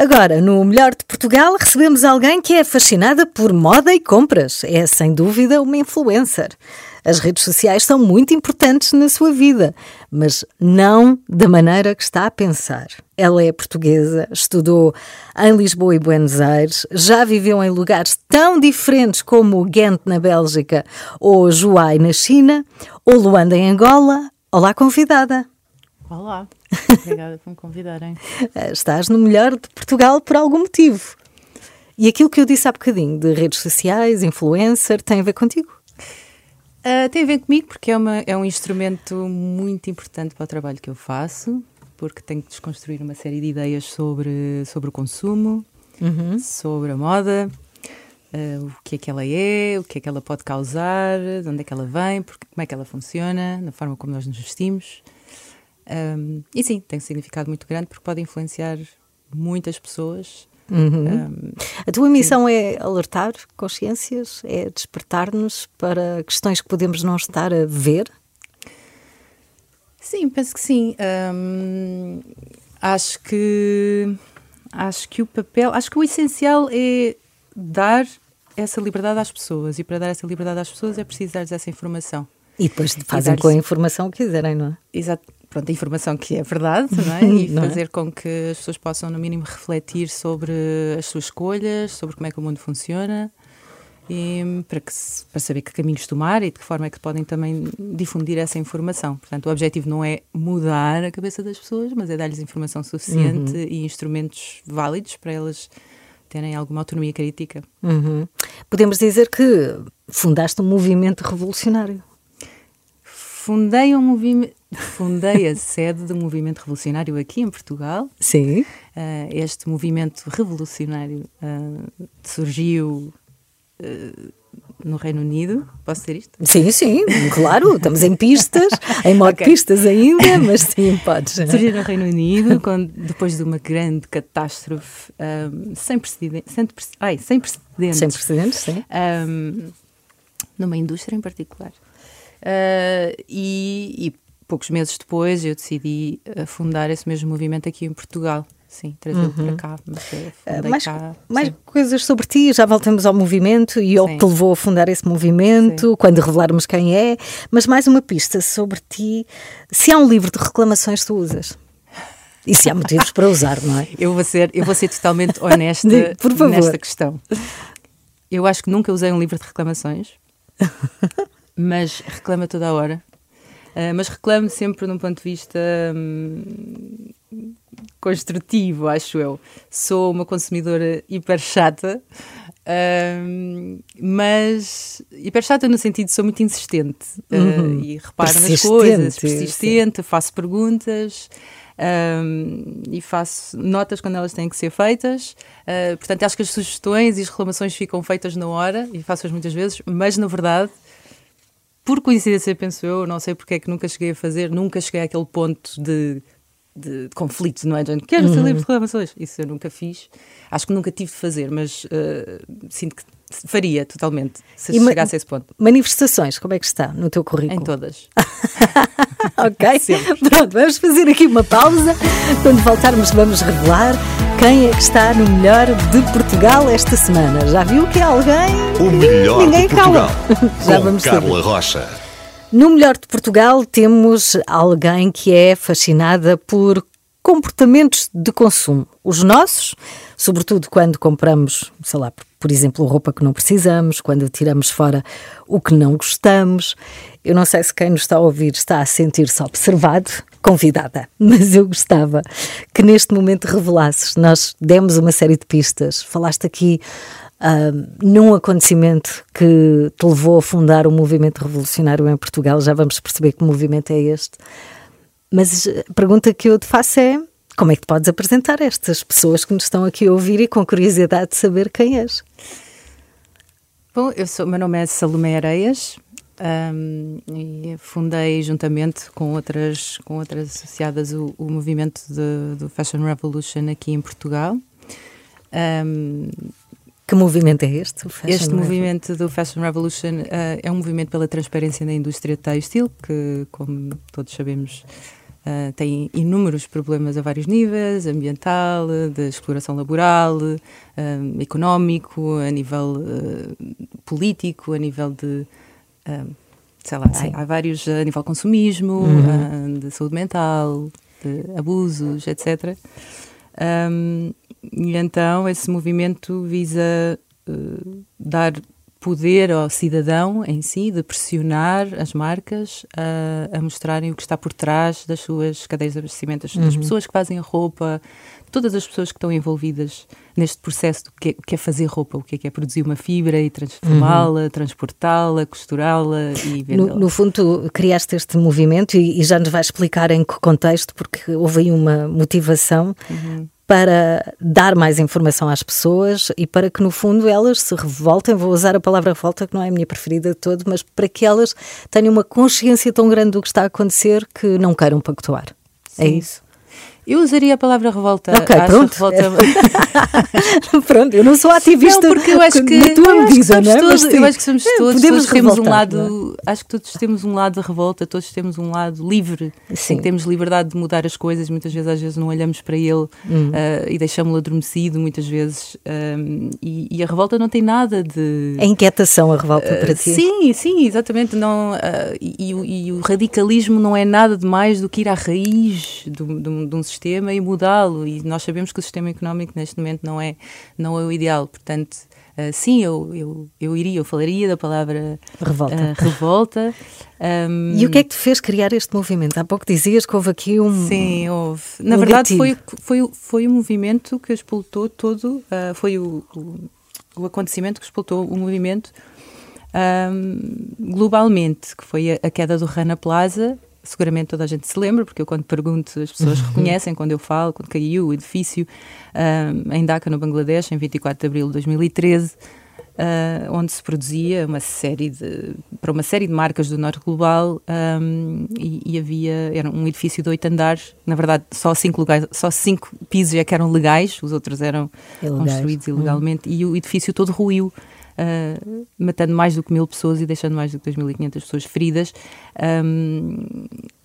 Agora, no Melhor de Portugal, recebemos alguém que é fascinada por moda e compras. É, sem dúvida, uma influencer. As redes sociais são muito importantes na sua vida, mas não da maneira que está a pensar. Ela é portuguesa, estudou em Lisboa e Buenos Aires, já viveu em lugares tão diferentes como Ghent, na Bélgica, ou Juai, na China, ou Luanda, em Angola. Olá, convidada. Olá. Obrigada por me convidarem. Eh, Estás no melhor de Portugal por algum motivo. E aquilo que eu disse há bocadinho de redes sociais, influencer, tem a ver contigo? Ah, tem a ver comigo porque é, uma, é um instrumento muito importante para o trabalho que eu faço, porque tenho que desconstruir uma série de ideias sobre, sobre o consumo, sobre a moda, ah, o que é que ela é, o que é que ela pode causar, de onde é que ela vem, porque, como é que ela funciona, na forma como nós nos vestimos. Um, e sim, tem um significado muito grande porque pode influenciar muitas pessoas. Um, A tua missão é alertar consciências, é despertar-nos para questões que podemos não estar a ver? sim, penso que sim. Um, acho que acho que o papel, acho que o essencial é dar essa liberdade às pessoas e para dar essa liberdade às pessoas é preciso dar-lhes essa informação. E depois fazem dar-lhes- com a informação o que quiserem, não é? Exato. Pronto, a informação que é verdade, é? E é? fazer com que as pessoas possam, no mínimo, refletir sobre as suas escolhas, sobre como é que o mundo funciona, e para, que para saber que caminhos tomar e de que forma é que podem também difundir essa informação. Portanto, o objetivo não é mudar a cabeça das pessoas, mas é dar-lhes informação suficiente e instrumentos válidos para elas terem alguma autonomia crítica. Uhum. Podemos dizer que fundaste um movimento revolucionário. Fundei um movimento. Fundei a sede de um movimento revolucionário aqui em Portugal, Sim. Uh, este movimento revolucionário uh, surgiu uh, no Reino Unido. Posso dizer isto? Sim, sim, claro, estamos em pistas, em modo Ok. pistas ainda, mas sim, podes. Surgiu no Reino Unido quando, depois de uma grande catástrofe um, sem, precedentes, sem, ai, sem precedentes. Sem precedentes, sim. um, numa indústria em particular. Uh, e, e poucos meses depois eu decidi uh, fundar esse mesmo movimento aqui em Portugal. Sim, trazê-lo para cá. Mas Uh, fundei mais cá, mais sim. coisas sobre ti, já voltamos ao movimento e ao Sim. que te levou a fundar esse movimento, quando revelarmos quem é, mas mais uma pista sobre ti. Se há um livro de reclamações, tu usas. E se há motivos para usar, não é? Eu vou ser, eu vou ser totalmente honesta nesta questão. Eu acho que nunca usei um livro de reclamações, mas reclamo a toda a hora. Ah, mas reclamo sempre num ponto de vista hum, construtivo, acho eu. Sou uma consumidora hiper chata, hum, mas hiper chata no sentido de sou muito insistente ah, e reparo nas Persistente, coisas, sim. persistente, faço perguntas. hum, e faço notas quando elas têm que ser feitas. Ah, portanto, acho que as sugestões e as reclamações ficam feitas na hora e faço-as muitas vezes, mas na verdade por coincidência, penso eu, não sei porque é que nunca cheguei a fazer, nunca cheguei àquele ponto de, de, de conflito, não é? De, Quero ser livre de reclamações. Isso eu nunca fiz. Acho que nunca tive de fazer, mas eh, sinto que faria totalmente se E chegasse a esse ponto. Manifestações, como é que está no teu currículo? Em todas. Ok? Sempre. Pronto, vamos fazer aqui uma pausa. Quando voltarmos, vamos revelar quem é que está no melhor de Portugal esta semana. Já viu que é alguém? O melhor ninguém de cala. Portugal. Já com vamos Carla saber. Rocha. No melhor de Portugal temos alguém que é fascinada por comportamentos de consumo. Os nossos, sobretudo quando compramos, sei lá, por exemplo, roupa que não precisamos, quando tiramos fora o que não gostamos. Eu não sei se quem nos está a ouvir está a sentir-se observado, convidada, mas eu gostava que neste momento revelasses. Nós demos uma série de pistas, falaste aqui num acontecimento que te levou a fundar o movimento revolucionário em Portugal, já vamos perceber que movimento é este. Mas a pergunta que eu te faço é: como é que te podes apresentar a estas pessoas que nos estão aqui a ouvir e com curiosidade de saber quem és? Bom, eu sou, meu nome é Salomé Areias um, e fundei juntamente com outras, com outras associadas o, o movimento do Fashion Revolution aqui em Portugal. Um, que movimento é este? este movimento do Fashion Revolution uh, é um movimento pela transparência na indústria têxtil, que, como todos sabemos, uh, tem inúmeros problemas a vários níveis ambiental, de exploração laboral, uh, económico, a nível político, a nível de. sei lá, há, há, vários a nível consumismo, uhum. de saúde mental, de abusos, etc. Um, e então esse movimento visa uh, dar poder ao cidadão em si de pressionar as marcas a, a mostrarem o que está por trás das suas cadeias de abastecimento, das, uhum. das pessoas que fazem a roupa, todas as pessoas que estão envolvidas neste processo do que é, que é fazer roupa, o que é, que é produzir uma fibra e transformá-la, uhum. transportá-la, costurá-la e vendê-la. No, no, fundo, tu criaste este movimento e, e, já nos vai explicar em que contexto, porque houve aí uma motivação. Uhum para dar mais informação às pessoas e para que, no fundo, elas se revoltem. Vou usar a palavra revolta, que não é a minha preferida de todo, mas para que elas tenham uma consciência tão grande do que está a acontecer que não queiram pactuar. É Sim. É isso? Eu usaria a palavra revolta. Ok, Acho pronto. Revolta... pronto, eu não sou ativista não, porque eu acho que, na tua medida, não é? Todos, eu acho que somos é, todos, todos temos um lado, é? acho que todos temos um lado de revolta, todos temos um lado livre, Sim. temos liberdade de mudar as coisas, muitas vezes às vezes não olhamos para ele hum. uh, e deixamos-lo adormecido muitas vezes um, e, e, a revolta não tem nada de... A inquietação, a revolta uh, para ti. Sim, sim, exatamente, não, uh, e, e, e, o radicalismo não é nada de mais do que ir à raiz de, de, de um sistema sistema e mudá-lo. E nós sabemos que o sistema económico neste momento não é, não é o ideal. Portanto, uh, sim, eu, eu, eu iria, eu falaria da palavra revolta. Uh, revolta. Um, e o que é que te fez criar este movimento? Há pouco dizias que houve aqui um. Sim, houve. Na um verdade, foi, foi, foi um movimento que explotou todo, uh, foi o, o, o, acontecimento que explotou o movimento. Um, globalmente, que foi a, a queda do Rana Plaza, seguramente toda a gente se lembra, porque eu quando pergunto as pessoas uhum. reconhecem quando eu falo, quando caiu o edifício um, em Dhaka, no Bangladesh, em 24 de abril de 2013, uh, onde se produzia uma série de, para uma série de marcas do norte global um, e, e, havia, era um edifício de oito andares, na verdade só cinco, lugares, só cinco pisos é que eram legais, os outros eram Ilegais. construídos ilegalmente uhum. e o edifício todo ruiu uh, matando mais do que mil pessoas e deixando mais do que 2.500 pessoas feridas. Um,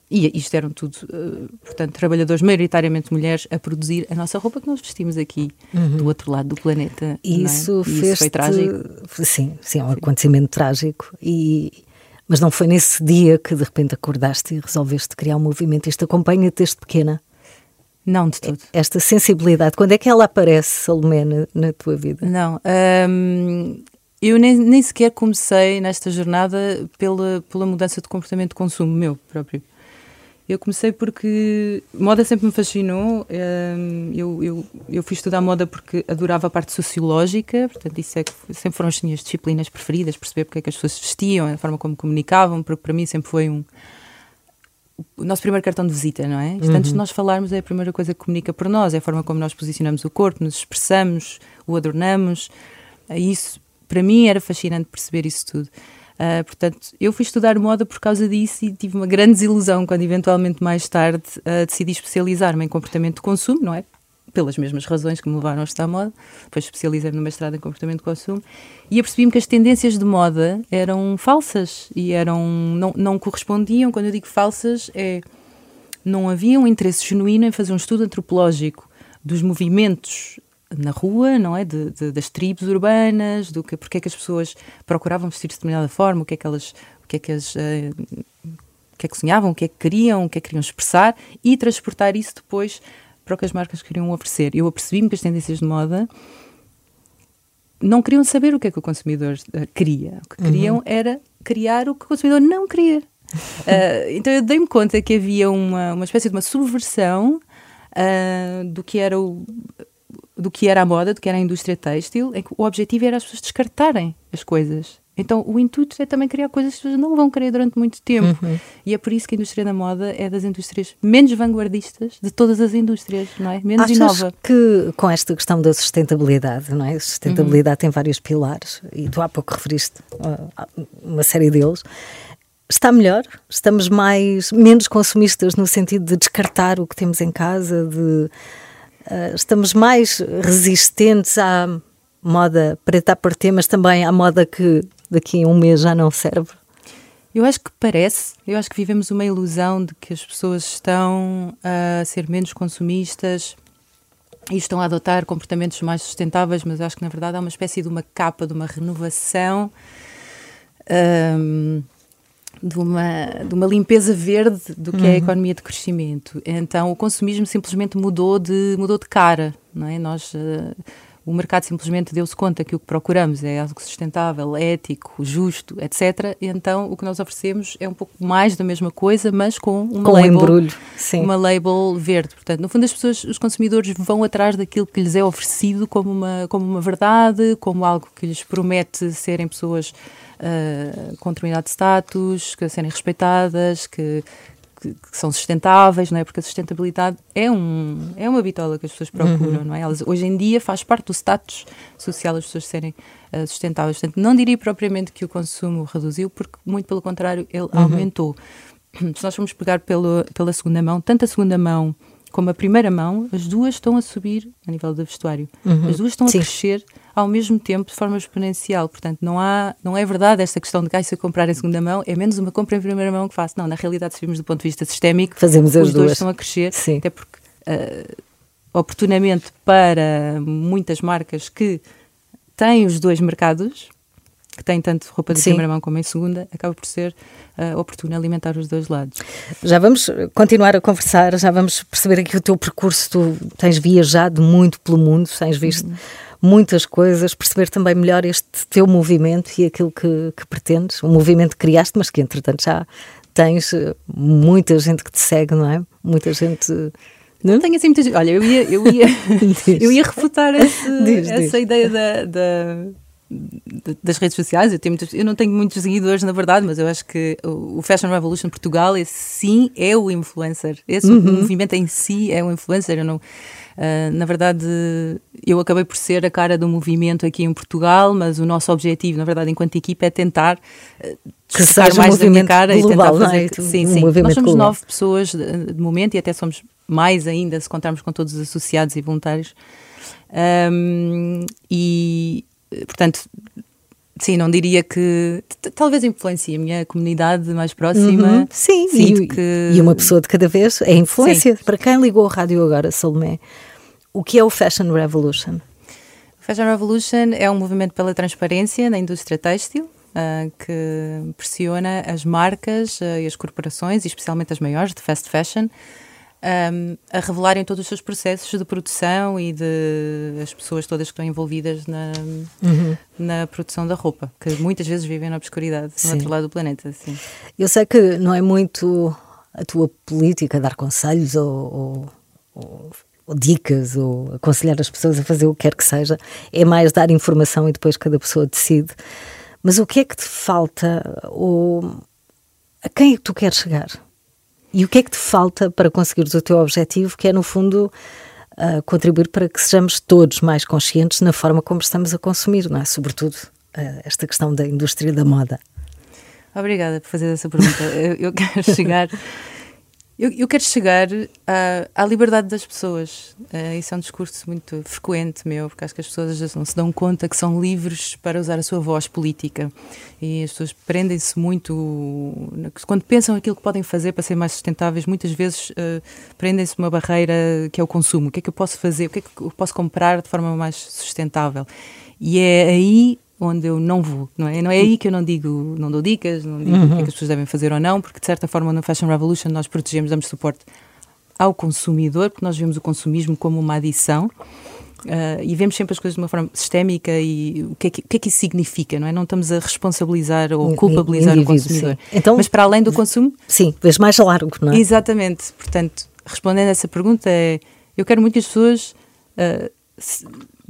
e isto eram tudo, uh, portanto, trabalhadores, maioritariamente mulheres, a produzir a nossa roupa que nós vestimos aqui, uhum. do outro lado do planeta. Isso, é? isso foi trágico. Sim, sim, é um sim. acontecimento trágico. E, mas não foi nesse dia que de repente acordaste e resolveste criar um movimento. Isto acompanha-te desde pequena? Não, de tudo. Esta sensibilidade, quando é que ela aparece, Salomé, na, na tua vida? Não, um, eu nem, nem sequer comecei nesta jornada pela, pela mudança de comportamento de consumo meu próprio. Eu comecei porque moda sempre me fascinou. Hum, eu, eu, eu fui estudar moda porque adorava a parte sociológica, portanto, isso é que sempre foram as minhas disciplinas preferidas, perceber porque é que as pessoas se vestiam, a forma como comunicavam, porque para mim sempre foi um. O nosso primeiro cartão de visita, não é? Isto, uhum. Antes de uhum. nós falarmos, é a primeira coisa que comunica por nós, é a forma como nós posicionamos o corpo, nos expressamos, o adornamos. Isso para mim era fascinante perceber isso tudo. Uh, portanto, eu fui estudar moda por causa disso e tive uma grande desilusão quando, eventualmente, mais tarde, uh, decidi especializar-me em comportamento de consumo, não é? Pelas mesmas razões que me levaram a estudar moda. Depois especializei-me no mestrado em comportamento de consumo e apercebi-me que as tendências de moda eram falsas e eram, não, não correspondiam. Quando eu digo falsas, é. Não havia um interesse genuíno em fazer um estudo antropológico dos movimentos na rua, não é? De, de, das tribos urbanas, do que, porque é que as pessoas procuravam vestir-se de determinada forma, o que é que elas, o que é que as, uh, o que é que sonhavam, o que é que queriam, o que é que queriam expressar e transportar isso depois para o que as marcas queriam oferecer. Eu apercebi-me que as tendências de moda não queriam saber o que é que o consumidor uh, queria. O que queriam uhum. era criar o que o consumidor não queria. Uh, então eu dei-me conta que havia uma, uma espécie de uma subversão uh, do que era o, do que era a moda, do que era a indústria têxtil, em que o objetivo era as pessoas descartarem as coisas Então, o intuito é também criar coisas que as pessoas não vão querer durante muito tempo. E é por isso que a indústria da moda é das indústrias menos vanguardistas de todas as indústrias, não é? Menos Achas inova. que com esta questão da sustentabilidade, não é? A sustentabilidade tem vários pilares e tu há pouco referiste uh, uma série deles. Está melhor? Estamos mais menos consumistas no sentido de descartar o que temos em casa, de uh, estamos mais resistentes à moda preta a partir, mas também à moda que daqui a um mês já não serve. Eu acho que parece, eu acho que vivemos uma ilusão de que as pessoas estão a ser menos consumistas e estão a adotar comportamentos mais sustentáveis, mas acho que na verdade há uma espécie de uma capa, de uma renovação. Um, de uma, de uma limpeza verde do que uhum. é a uhum. economia de crescimento. Então o consumismo simplesmente mudou de, mudou de cara. Não é? Nós, uh, o mercado simplesmente deu-se conta que o que procuramos é algo sustentável, ético, justo, etc. E então o que nós oferecemos é um pouco mais da mesma coisa, mas com uma com label, um embrulho, sim. uma label verde. Portanto, no fundo as pessoas, os consumidores vão atrás daquilo que lhes é oferecido como uma, como uma verdade, como algo que lhes promete serem pessoas uh, com determinado status, que serem respeitadas, que, que, que, são sustentáveis, não é? Porque a sustentabilidade é, um, é uma bitola que as pessoas procuram, uhum. não é? Elas, hoje em dia faz parte do status social as pessoas serem uh, sustentáveis. Portanto, não diria propriamente que o consumo reduziu, porque muito pelo contrário, ele uhum. aumentou. Se nós formos pegar pelo, pela segunda mão, tanto a segunda mão como a primeira mão, as duas estão a subir a nível do vestuário. Uhum. As duas estão Sim. a crescer ao mesmo tempo de forma exponencial. Portanto, não, há, não é verdade esta questão de que ah, se eu comprar em segunda mão é menos uma compra em primeira mão que faço. Não, na realidade, se vimos do ponto de vista sistémico, Fazemos as os duas dois estão a crescer. Sim. Até porque, uh, oportunamente, para muitas marcas que têm os dois mercados, que têm tanto roupa de Sim. primeira mão como em segunda, acaba por ser uh, oportuno alimentar os dois lados. Já vamos continuar a conversar, já vamos perceber aqui o teu percurso. Tu tens viajado muito pelo mundo, tens visto uhum. muitas coisas, perceber também melhor este teu movimento e aquilo que, que pretendes. Um movimento que criaste, mas que entretanto já tens eh, muita gente que te segue, não é? Muita gente. Não tenho assim muitas. Olha, eu ia, eu ia, eu ia refutar esse, diz, essa diz. ideia da, da das redes sociais. Eu, tenho muitos, eu não tenho muitos seguidores, na verdade, mas eu acho que o Fashion Revolution Portugal, esse sim é o influencer. Esse uhum. movimento em si é o influencer. Eu não, uh, na verdade, eu acabei por ser a cara do movimento aqui em Portugal, mas o nosso objetivo, na verdade, enquanto equipa, é tentar. Uh, que seja mais um minha cara global, e tentar fazer. É? Sim, sim. Um Nós somos global. nove pessoas de, de momento e até somos mais ainda se contarmos com todos os associados e voluntários. Um, e, portanto, sim, não diria que. Talvez influencie a minha comunidade mais próxima. Uhum, sim, e, que... e, uma pessoa de cada vez é influência. Sim. Para quem ligou o rádio agora, Salomé, o que é o Fashion Revolution? O Fashion Revolution é um movimento pela transparência na indústria têxtil. Uh, que pressiona as marcas uh, e as corporações, e especialmente as maiores de fast fashion, um, a revelarem todos os seus processos de produção e de as pessoas todas que estão envolvidas na, uhum. na produção da roupa, que muitas vezes vivem na obscuridade, no outro lado do planeta. Sim. Eu sei que não é muito a tua política dar conselhos ou, ou, ou, ou dicas ou aconselhar as pessoas a fazer o que quer que seja, é mais dar informação e depois cada pessoa decide. Mas o que é que te falta? Ou a quem é que tu queres chegar? E o que é que te falta para conseguires o teu objetivo, que é, no fundo, uh, contribuir para que sejamos todos mais conscientes na forma como estamos a consumir, não é? Sobretudo uh, esta questão da indústria da moda. Obrigada por fazer essa pergunta. eu, eu quero chegar eu, eu, quero chegar à, à, liberdade das pessoas. Uh, isso é um discurso muito frequente meu, porque acho que as pessoas não se dão conta que são livres para usar a sua voz política. E as pessoas prendem-se muito. Quando pensam aquilo que podem fazer para ser mais sustentáveis, muitas vezes uh, prendem-se uma barreira que é o consumo. O que é que eu posso fazer? O que é que eu posso comprar de forma mais sustentável? E é aí onde eu não vou, não é? Não é aí que eu não digo, não dou dicas, não digo uhum. o que, é que as pessoas devem fazer ou não, porque de certa forma no Fashion Revolution nós protegemos, damos suporte ao consumidor, porque nós vemos o consumismo como uma adição. Uh, e vemos sempre as coisas de uma forma sistémica e o que, é que, que, é que isso significa, não é? Não estamos a responsabilizar ou culpabilizar o consumidor. Então, Mas para além do consumo. Sim, vês mais largo, não é? Exatamente. Portanto, respondendo a essa pergunta, é, eu quero muito que as pessoas uh,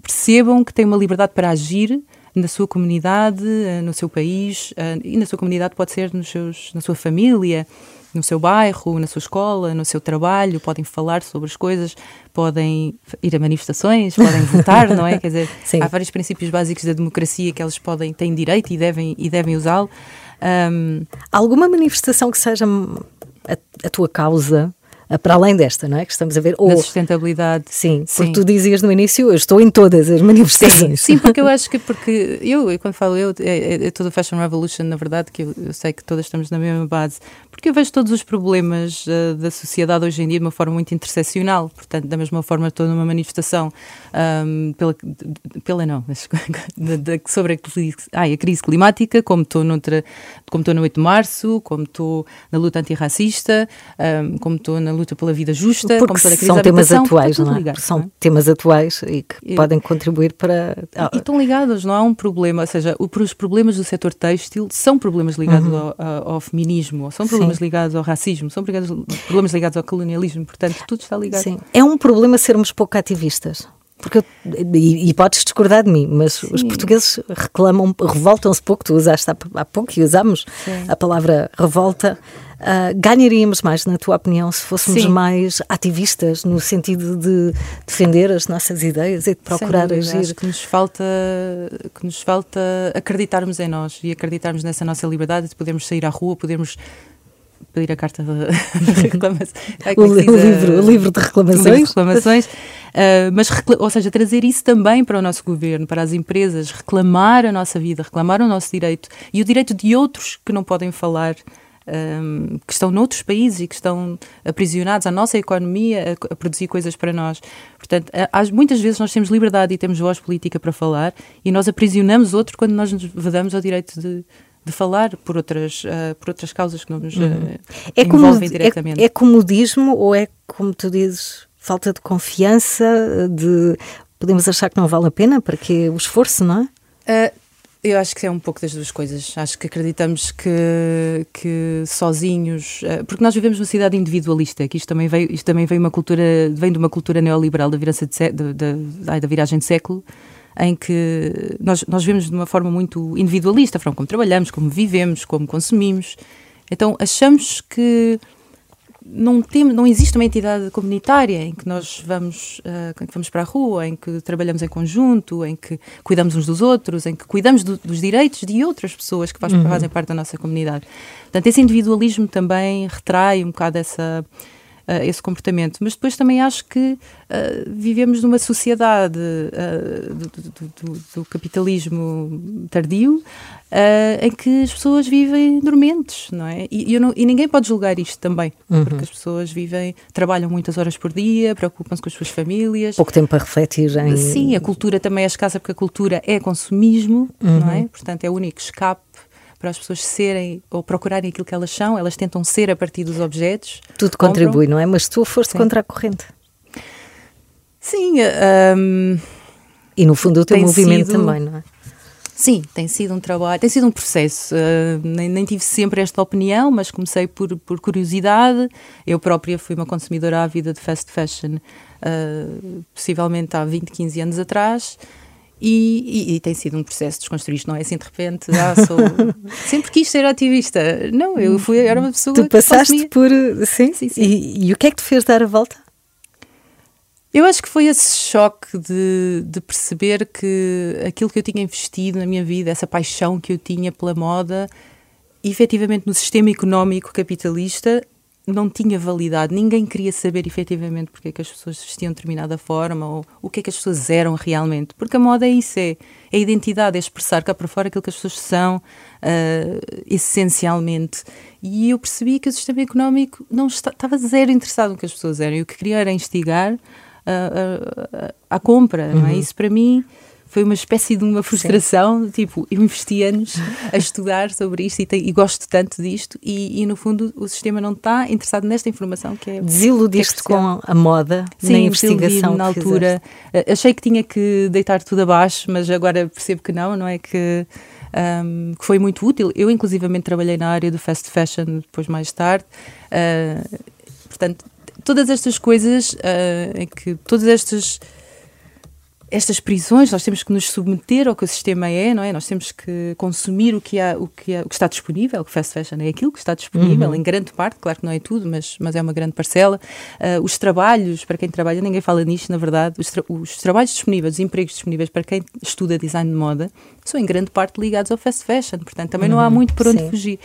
percebam que têm uma liberdade para agir na sua comunidade, uh, no seu país, uh, e na sua comunidade pode ser nos seus, na sua família, no seu bairro, na sua escola, no seu trabalho, podem falar sobre as coisas, podem ir a manifestações, podem votar, não é? Quer dizer, Sim. há vários princípios básicos da democracia que eles podem, têm direito e devem, e devem usá-lo. Um, Alguma manifestação que seja a, a tua causa? Para além desta, não é? Que estamos a ver. Ou, da sustentabilidade. Sim, porque sim. tu dizias no início, eu estou em todas as manifestações. Sim, sim porque eu acho que, porque eu, eu quando falo eu, é, é, é toda a Fashion Revolution, na verdade, que eu, eu, sei que todas estamos na mesma base, porque eu vejo todos os problemas uh, da sociedade hoje em dia de uma forma muito interseccional, portanto, da mesma forma estou numa manifestação um, pela, pela não, de, de, sobre a crise, ai, a crise climática, como estou, noutra, como estou no 8 de Março, como estou na luta antirracista, um, como estou na luta pela vida justa, Porque são temas atuais, não é? Ligado, são não é? temas atuais e que e, podem contribuir para. E, e, estão ligados, não há um problema, ou seja, os problemas do setor têxtil são problemas ligados uhum. ao, ao, ao, feminismo, são problemas Sim. ligados ao racismo, são problemas ligados ao colonialismo, portanto, tudo está ligado. Sim. É um problema sermos pouco ativistas. Porque eu, e, e, podes discordar de mim, mas Sim. os portugueses reclamam, revoltam-se pouco. Tu usaste há, há pouco e usamos Sim. a palavra revolta. Uh, ganharíamos mais, na tua opinião, se fôssemos Sim. mais ativistas no sentido de defender as nossas ideias e de procurar agir? Acho que nos falta que nos falta acreditarmos em nós e acreditarmos nessa nossa liberdade de podermos sair à rua, podermos pedir a carta de, reclamação. o, o, livro, o livro de reclamações. Livro de reclamações. Uh, mas, ou seja, trazer isso também para o nosso governo, para as empresas, reclamar a nossa vida, reclamar o nosso direito e o direito de outros que não podem falar. Um, que estão noutros países e que estão aprisionados à nossa economia a, a produzir coisas para nós. Portanto, há, muitas vezes nós temos liberdade e temos voz política para falar e nós aprisionamos outro quando nós nos vedamos ao direito de, de falar por outras, uh, por outras causas que não nos uh, é envolvem como, diretamente. É, é comodismo ou é, como tu dizes, falta de confiança, de podemos achar que não vale a pena, para que o esforço, não é? Uh, eu acho que é um pouco das duas coisas. Acho que acreditamos que, que sozinhos, porque nós vivemos numa cidade individualista, que isto também veio, isto também veio uma cultura, vem de uma cultura neoliberal da, virança de, da viragem de século, em que nós, nós vemos de uma forma muito individualista a forma como trabalhamos, como vivemos, como consumimos. Então achamos que não, tem, não existe uma entidade comunitária em que nós vamos, uh, em que vamos para a rua, em que trabalhamos em conjunto, em que cuidamos uns dos outros, em que cuidamos do, dos direitos de outras pessoas que fazem, uhum. fazem parte da nossa comunidade. Portanto, esse individualismo também retrai um bocado essa uh, esse comportamento. Mas depois também acho que uh, vivemos numa sociedade uh, do, do, do, do, capitalismo tardio em que as pessoas vivem dormentes, não é? E, não, e ninguém pode julgar isto também, uhum. porque as pessoas vivem, trabalham muitas horas por dia, preocupam-se com as suas famílias. Pouco tempo para refletir em... Sim, a cultura também é escassa porque a cultura é consumismo, uhum. não é? Portanto, é o único escape para as pessoas serem ou procurarem aquilo que elas são, elas tentam ser a partir dos objetos. Tudo contribui, não é? Mas tu foste Sim. contra a corrente. Sim. Um, e no fundo o teu movimento sido, também, não é? Sim, tem sido um trabalho, tem sido um processo. Uh, nem, nem, tive sempre esta opinião, mas comecei por, por curiosidade. Eu própria fui uma consumidora ávida de fast fashion, uh, possivelmente há 20, 15 anos atrás. E, e, e, tem sido um processo de desconstruir isto, não é assim de repente, ah, sou... sempre quis ser ativista. Não, eu fui, era uma pessoa tu passaste por. Sim, sim, sim. E, e, o que é que te fez dar a volta? Eu acho que foi esse choque de, de perceber que aquilo que eu tinha investido na minha vida, essa paixão que eu tinha pela moda, efetivamente no sistema económico capitalista, não tinha validade, ninguém queria saber efetivamente porque é que as pessoas vestiam de determinada forma ou o que é que as pessoas eram realmente. Porque a moda é isso, é, é a identidade, é expressar cá para fora aquilo que as pessoas são uh, essencialmente. E eu percebi que o sistema económico não está, estava zero interessado no que as pessoas eram e o que queria era instigar uh, uh, a compra, uhum. não é? Uhum. Isso para mim foi uma espécie de uma frustração, Sim. tipo, eu investi anos a estudar sobre isto e, te, e gosto tanto disto e, e, no fundo o sistema não está interessado nesta informação que é Desiludiste que é com a moda Sim, na investigação na altura. Fizeste. Achei que tinha que deitar tudo abaixo, mas agora percebo que não, não é que um, que foi muito útil. Eu, inclusivamente, trabalhei na área do fast fashion depois, mais tarde. Uh, portanto, todas estas coisas uh, em que todas estas estas prisões, nós temos que nos submeter ao que o sistema é, não é? Nós temos que consumir o que, há, o que, há, o que está disponível, o fast fashion é aquilo que está disponível, uhum. em grande parte, claro que não é tudo, mas, mas é uma grande parcela. Uh, os trabalhos, para quem trabalha, ninguém fala nisto, na verdade, os, tra os, trabalhos disponíveis, os empregos disponíveis para quem estuda design de moda, são em grande parte ligados ao fast fashion, portanto também uhum. não há uhum. muito por onde Sim. fugir.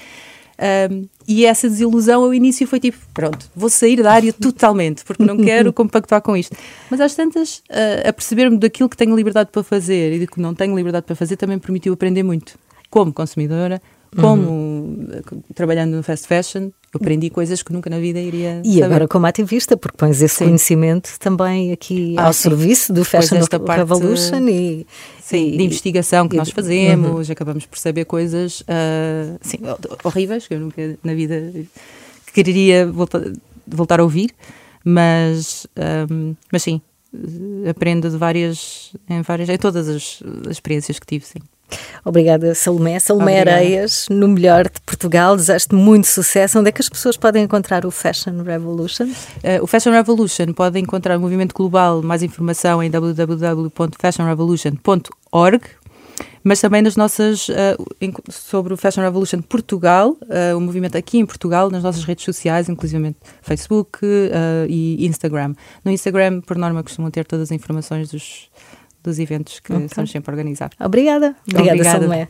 Um, e essa desilusão ao início foi tipo: pronto, vou sair da área totalmente, porque não quero compactuar com isto. Mas às tantas, uh, a perceber-me daquilo que tenho liberdade para fazer e do que não tenho liberdade para fazer também permitiu aprender muito, como consumidora, como uhum. trabalhando no fast fashion, aprendi coisas que nunca na vida iria E saber. agora como ativista, porque pões esse sim. conhecimento também aqui ah, ao sim. serviço do Fashion Revolution e... Sim, e, de investigação que e, nós fazemos, uhum. acabamos por saber coisas uh, sim, horríveis, que eu nunca na vida quereria voltar, voltar a ouvir, mas, um, mas sim, aprendo de várias, em várias, em todas as, as experiências que tive, sim. Obrigada, Salomé. Salomé Obrigada. Areias, no melhor de Portugal, desejo-te muito sucesso. Onde é que as pessoas podem encontrar o Fashion Revolution? Uh, o Fashion Revolution pode encontrar o movimento global, mais informação em www.fashionrevolution.org mas também nas nossas uh, sobre o Fashion Revolution Portugal, uh, o movimento aqui em Portugal, nas nossas redes sociais, inclusive Facebook uh, e Instagram. No Instagram, por norma, costumam ter todas as informações dos, dos eventos que okay. estamos sempre a organizar. Obrigada. Obrigada, Obrigada. Salomé.